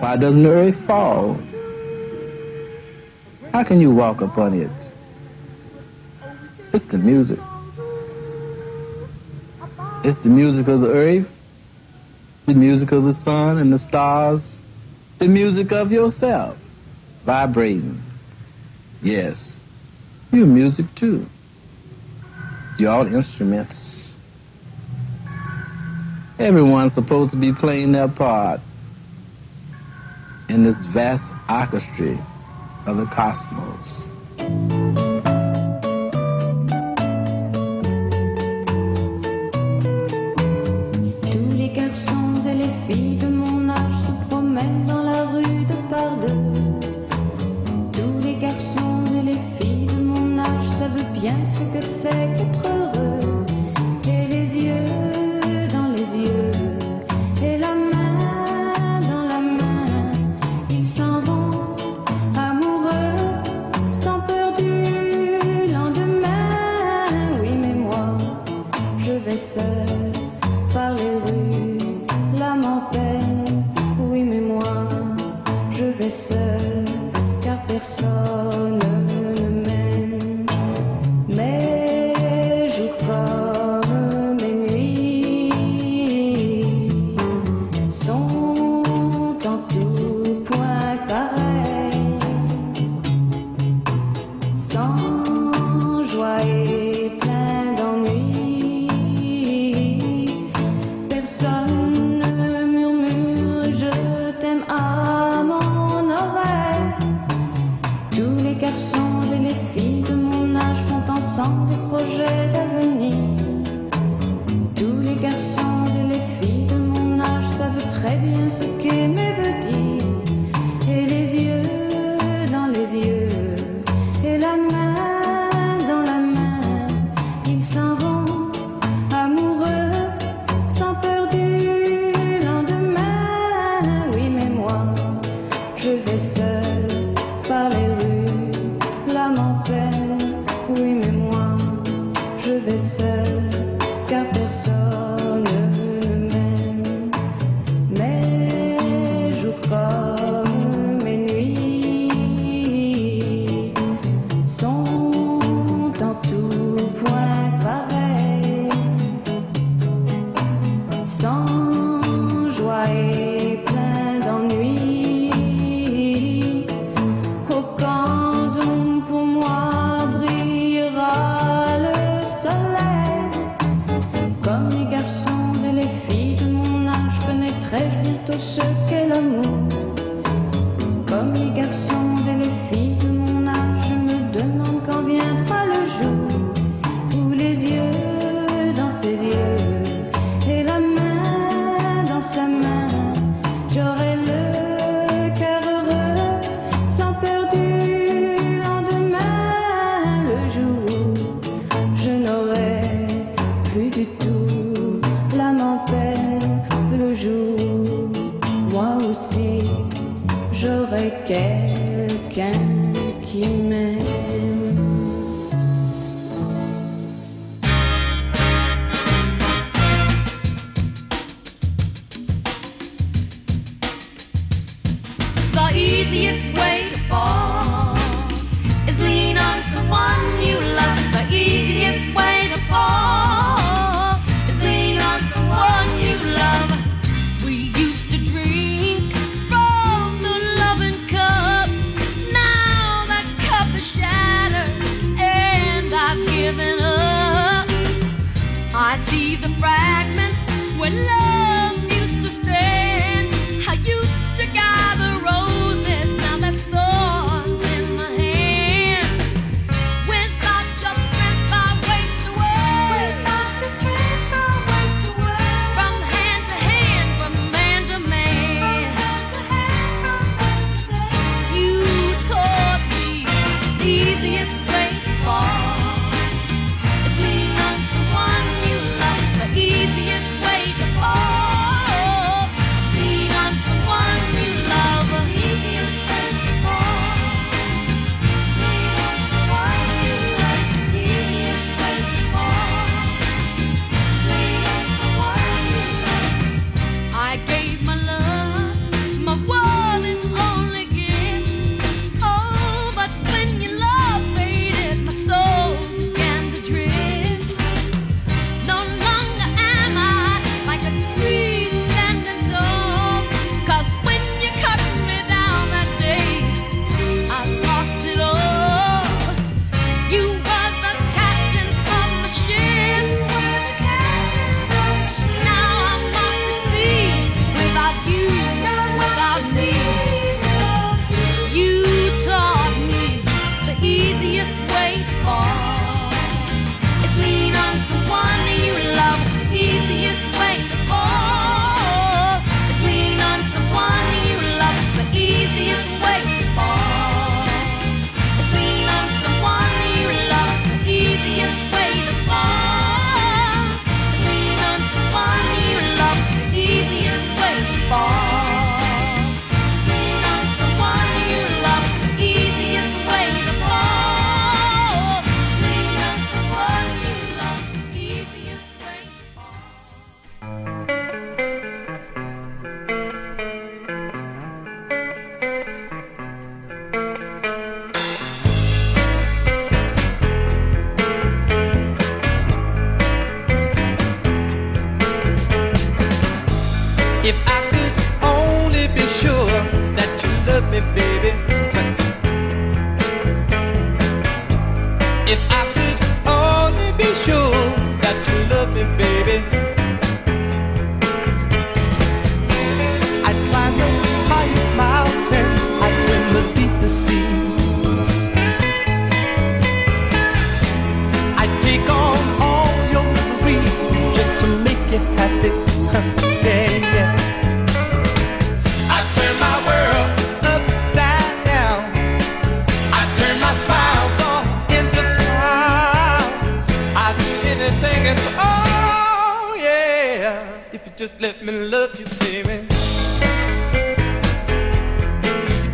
Why doesn't the earth fall? How can you walk upon it? It's the music. It's the music of the earth, the music of the sun and the stars, the music of yourself, vibrating. Yes, you're music too. You're all instruments. Everyone's supposed to be playing their part in this vast orchestra of the cosmos.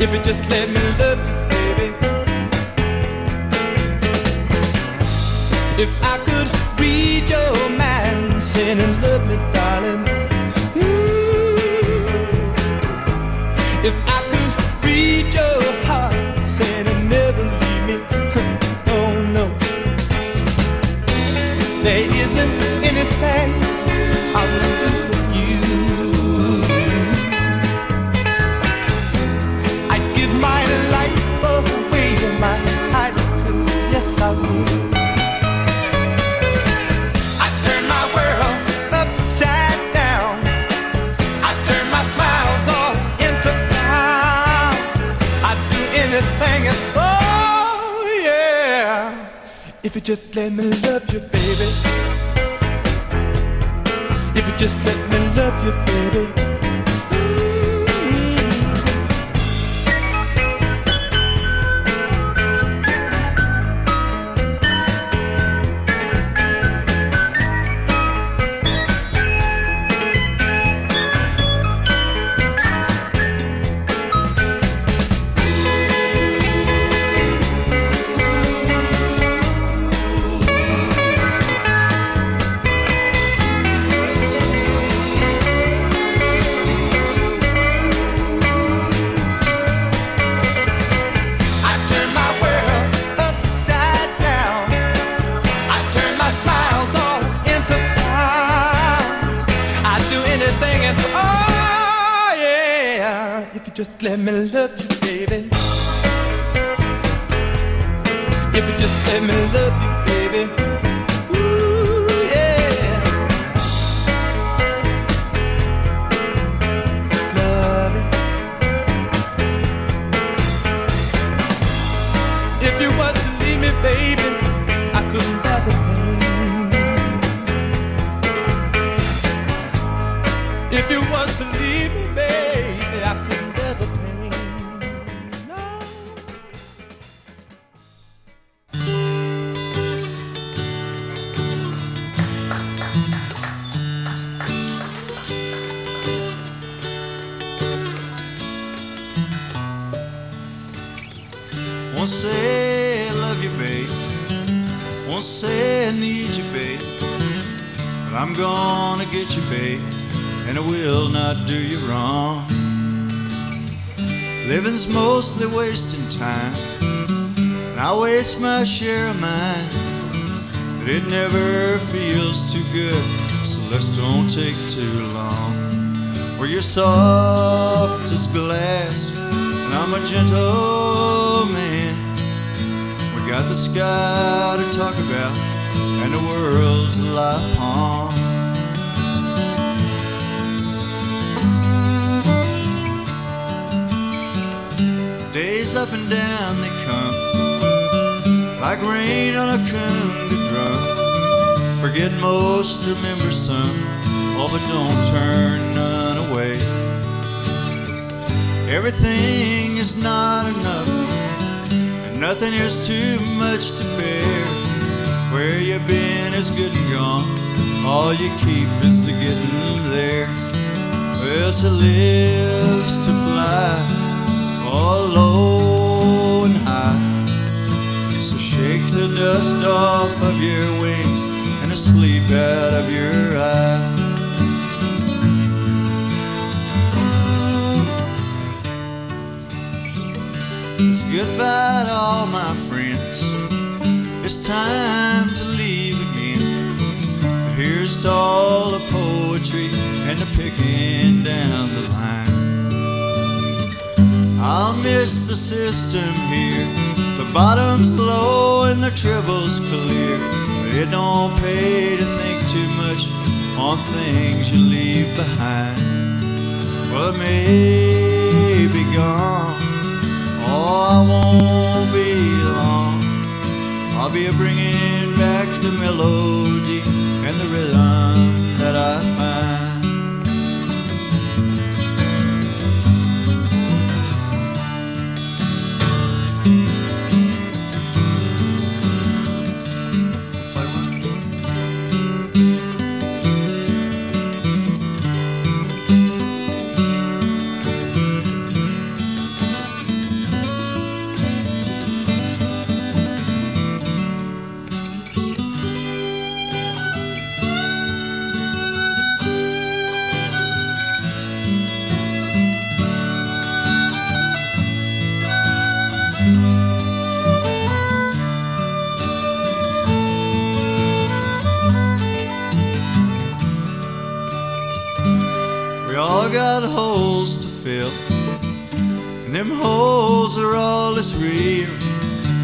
If you just let me love you, baby. If I could read your mind, saying love me, darling. You just let me love you, baby. If you just let me love you, baby. Me love you, soft as glass. And I'm a gentle man. We got the sky to talk about and the world to lie upon. Days up and down they come like rain on a conga drum. Forget most, remember some. Oh, but don't turn none. Everything is not enough, and nothing is too much to bear. Where you've been is good and gone, all you keep is the getting there. Well, to live's to fly, all low and high. So shake the dust off of your wings and the sleep out of your eyes. Goodbye to all my friends. It's time to leave again. Here's to all the poetry and the picking down the line. I'll miss the system here. The bottom's low and the treble's clear. But it don't pay to think too much on things you leave behind. Well, it may be gone. Oh, I won't be long. I'll be bringing back the melody and the rhythm that I find. Holes to fill. And them holes are all that's real.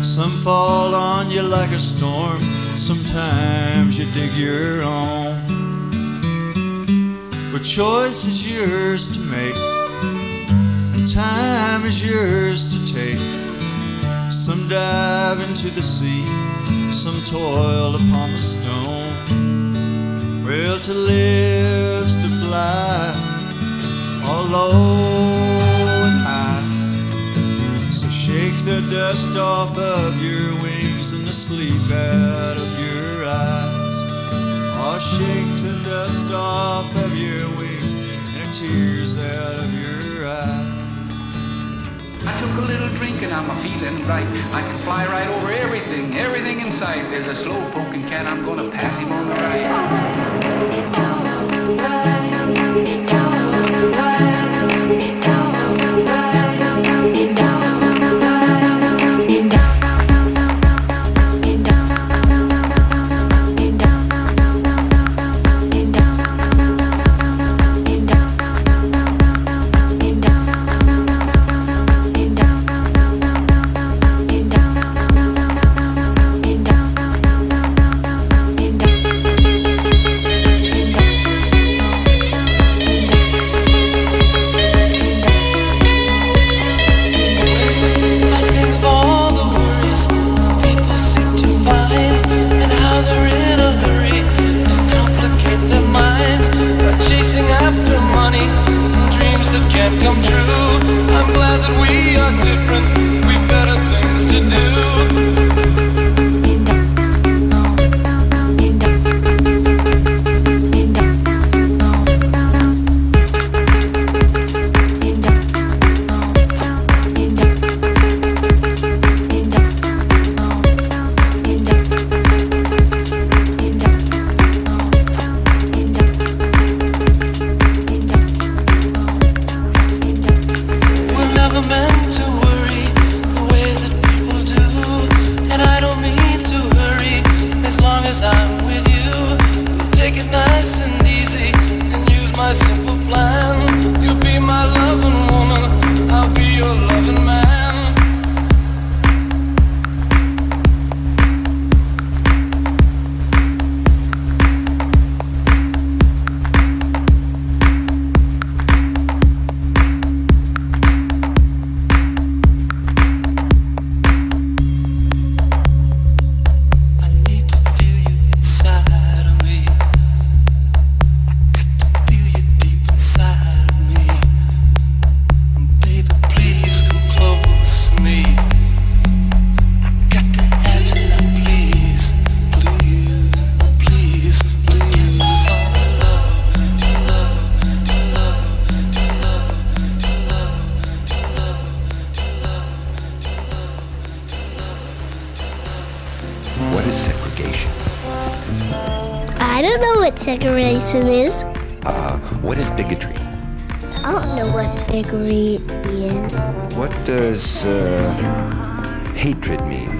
Some fall on you like a storm. Sometimes you dig your own. But choice is yours to make. And time is yours to take. Some dive into the sea. Some toil upon the stone. Well, to live's to fly and high. So shake the dust off of your wings and the sleep out of your eyes. Oh, shake the dust off of your wings and the tears out of your eyes. I took a little drink and I'm a feeling right. I can fly right over everything, everything in sight. There's a slow poking cat, I'm gonna pass him on the right. We are different. Hatred mean?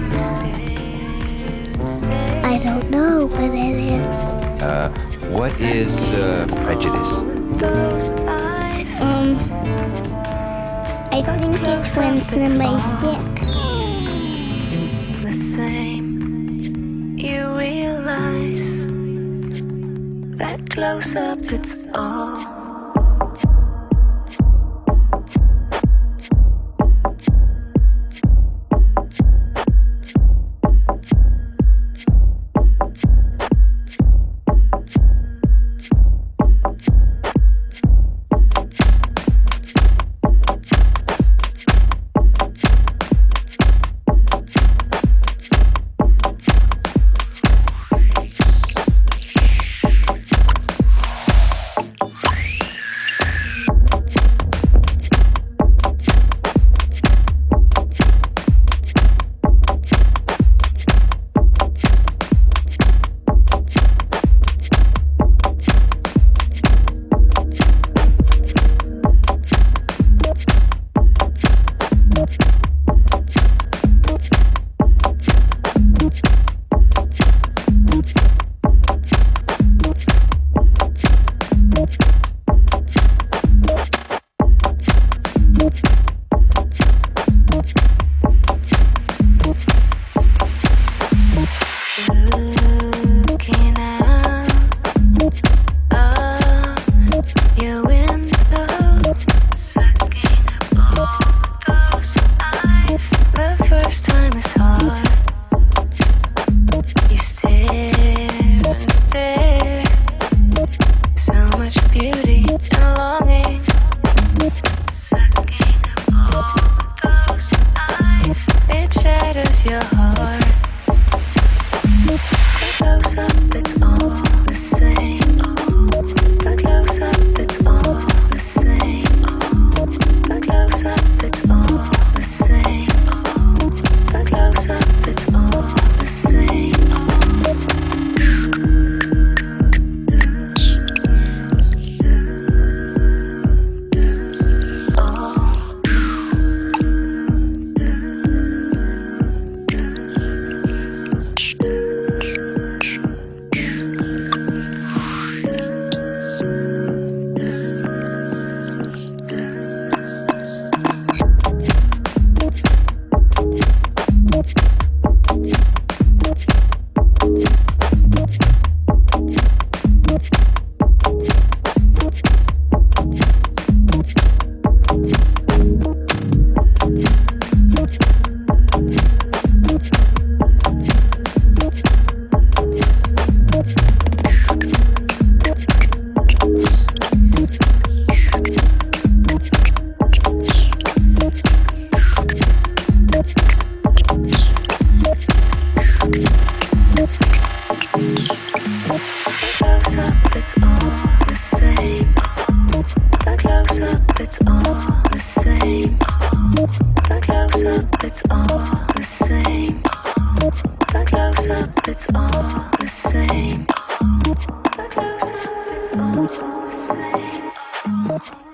I don't know what it is. Uh, what is uh, prejudice? Um, I think it's when somebody's sick. the same. You realize that close up, it's all.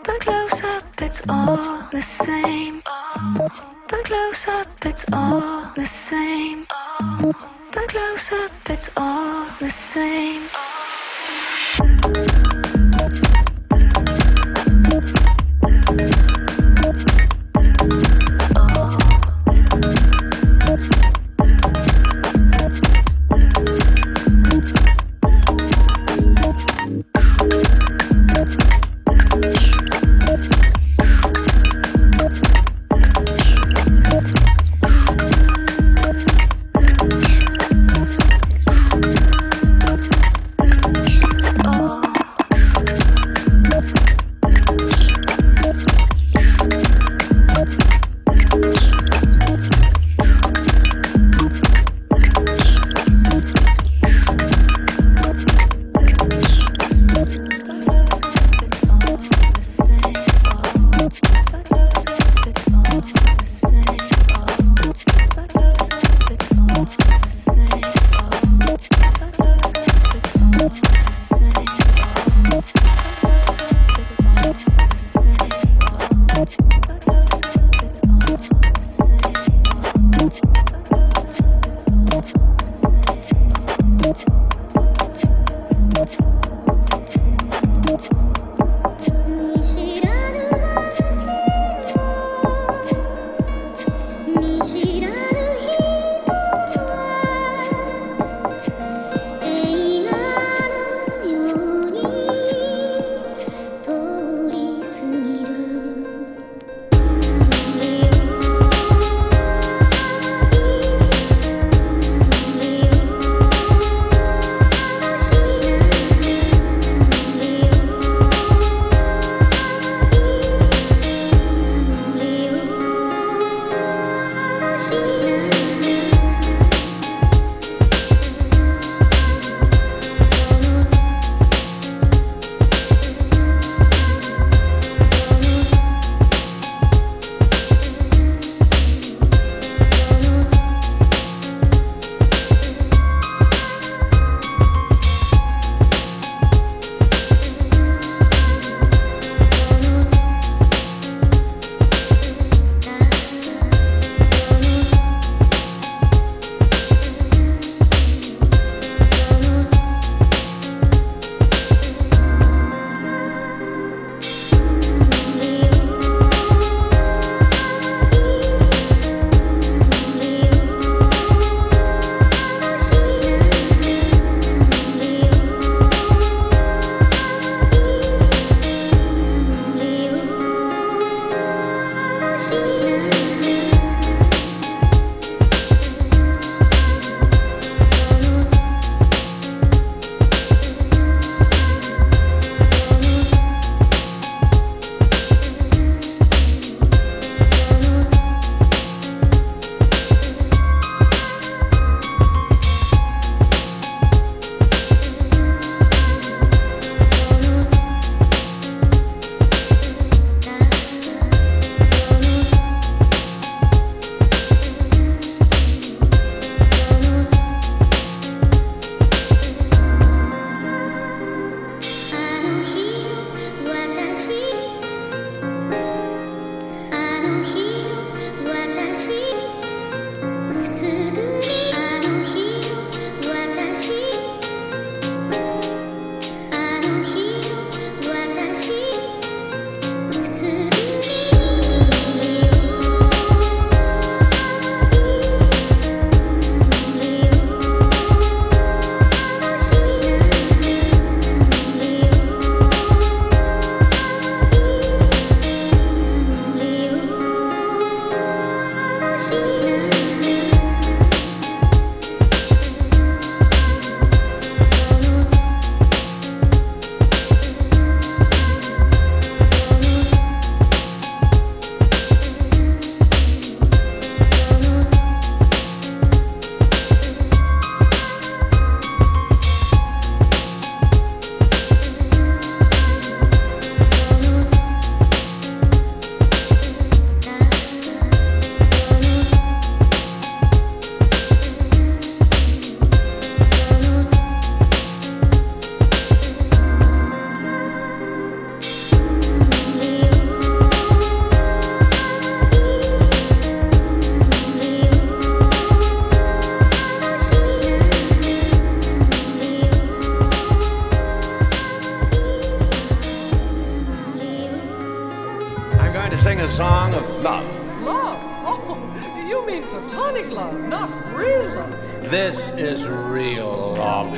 But close up, it's all the same.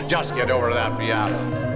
Just get over that piano.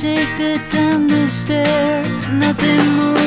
take the time to stare. Nothing moves.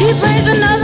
She prays another.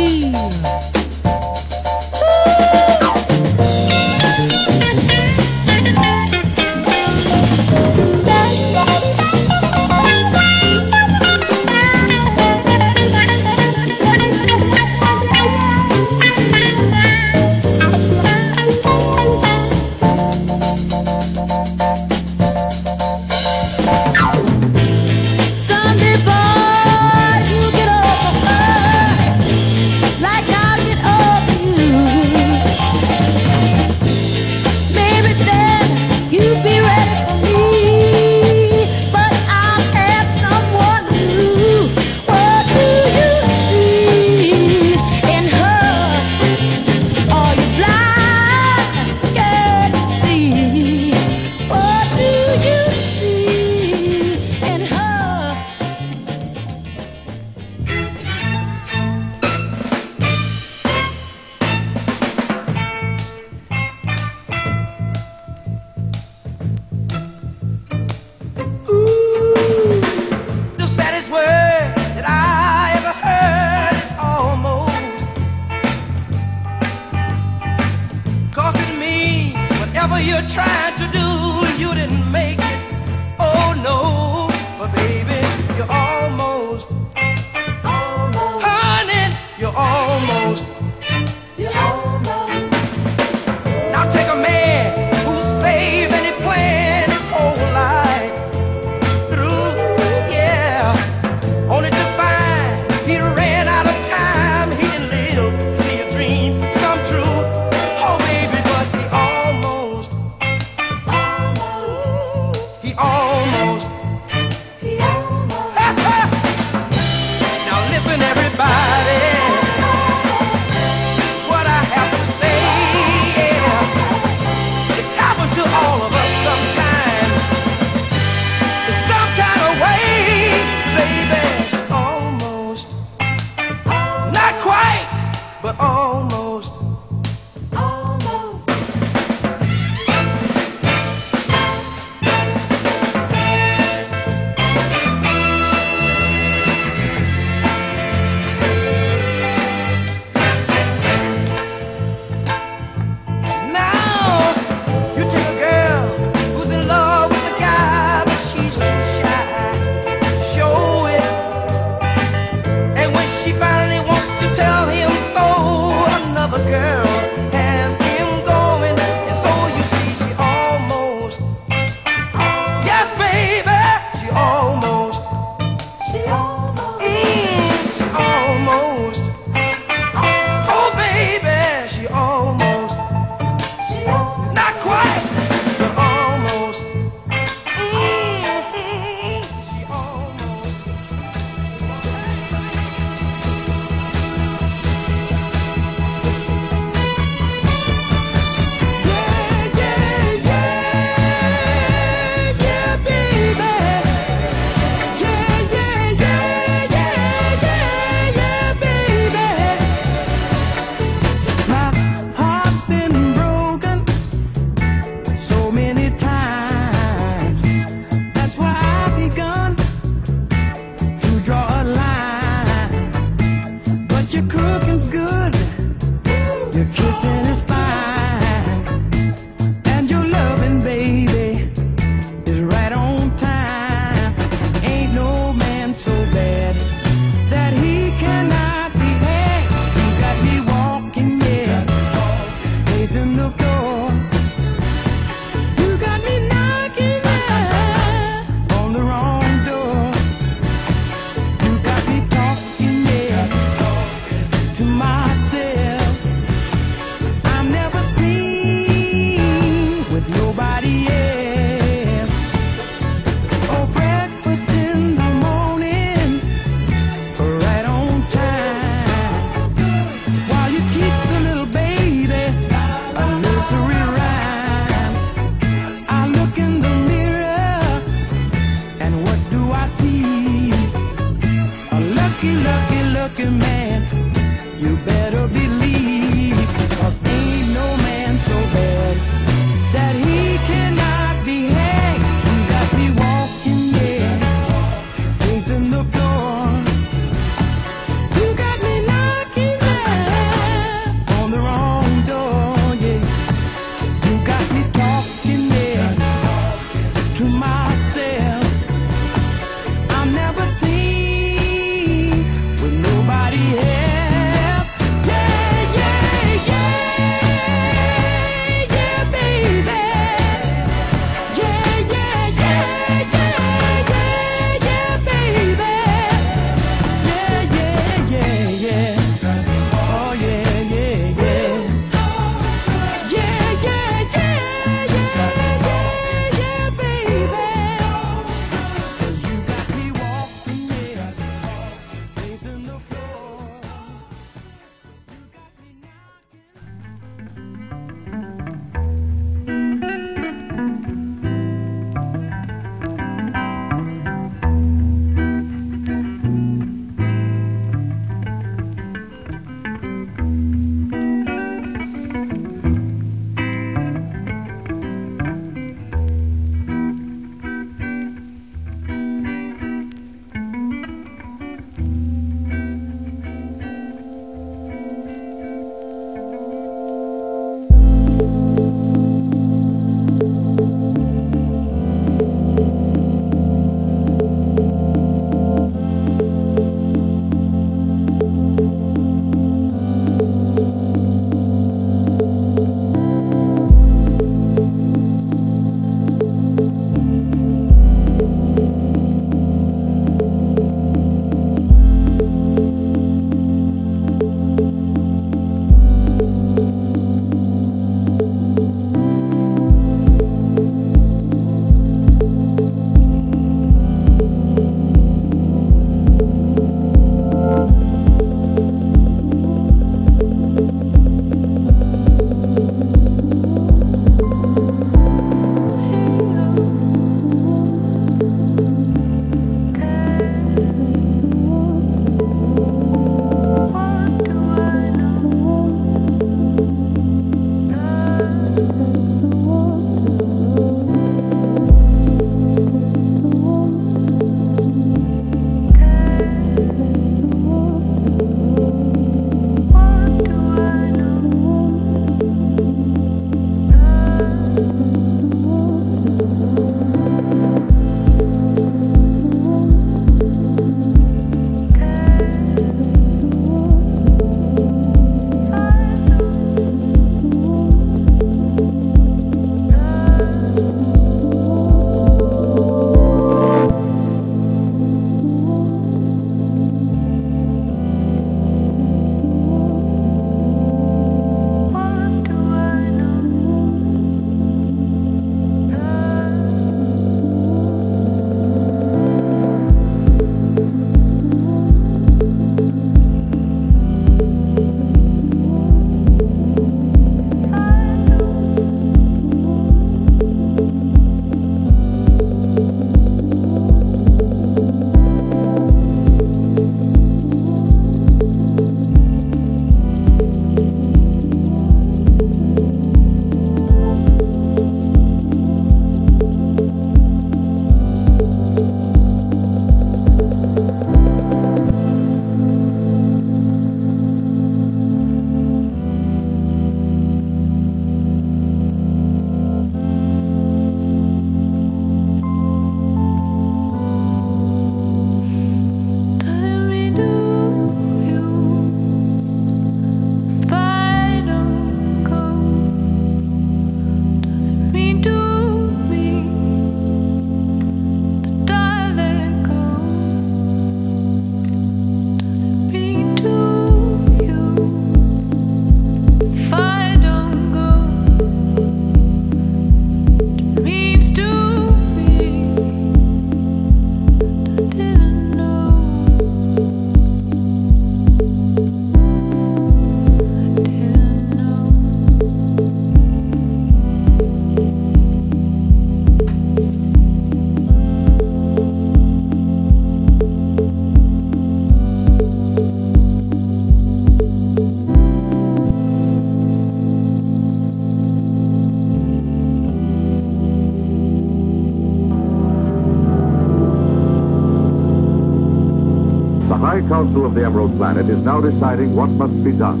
Council of the Emerald Planet is now deciding what must be done.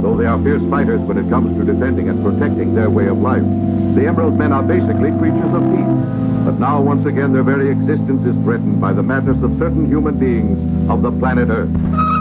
Though they are fierce fighters when it comes to defending and protecting their way of life, the Emerald Men are basically creatures of peace. But now, once again, their very existence is threatened by the madness of certain human beings of the planet Earth.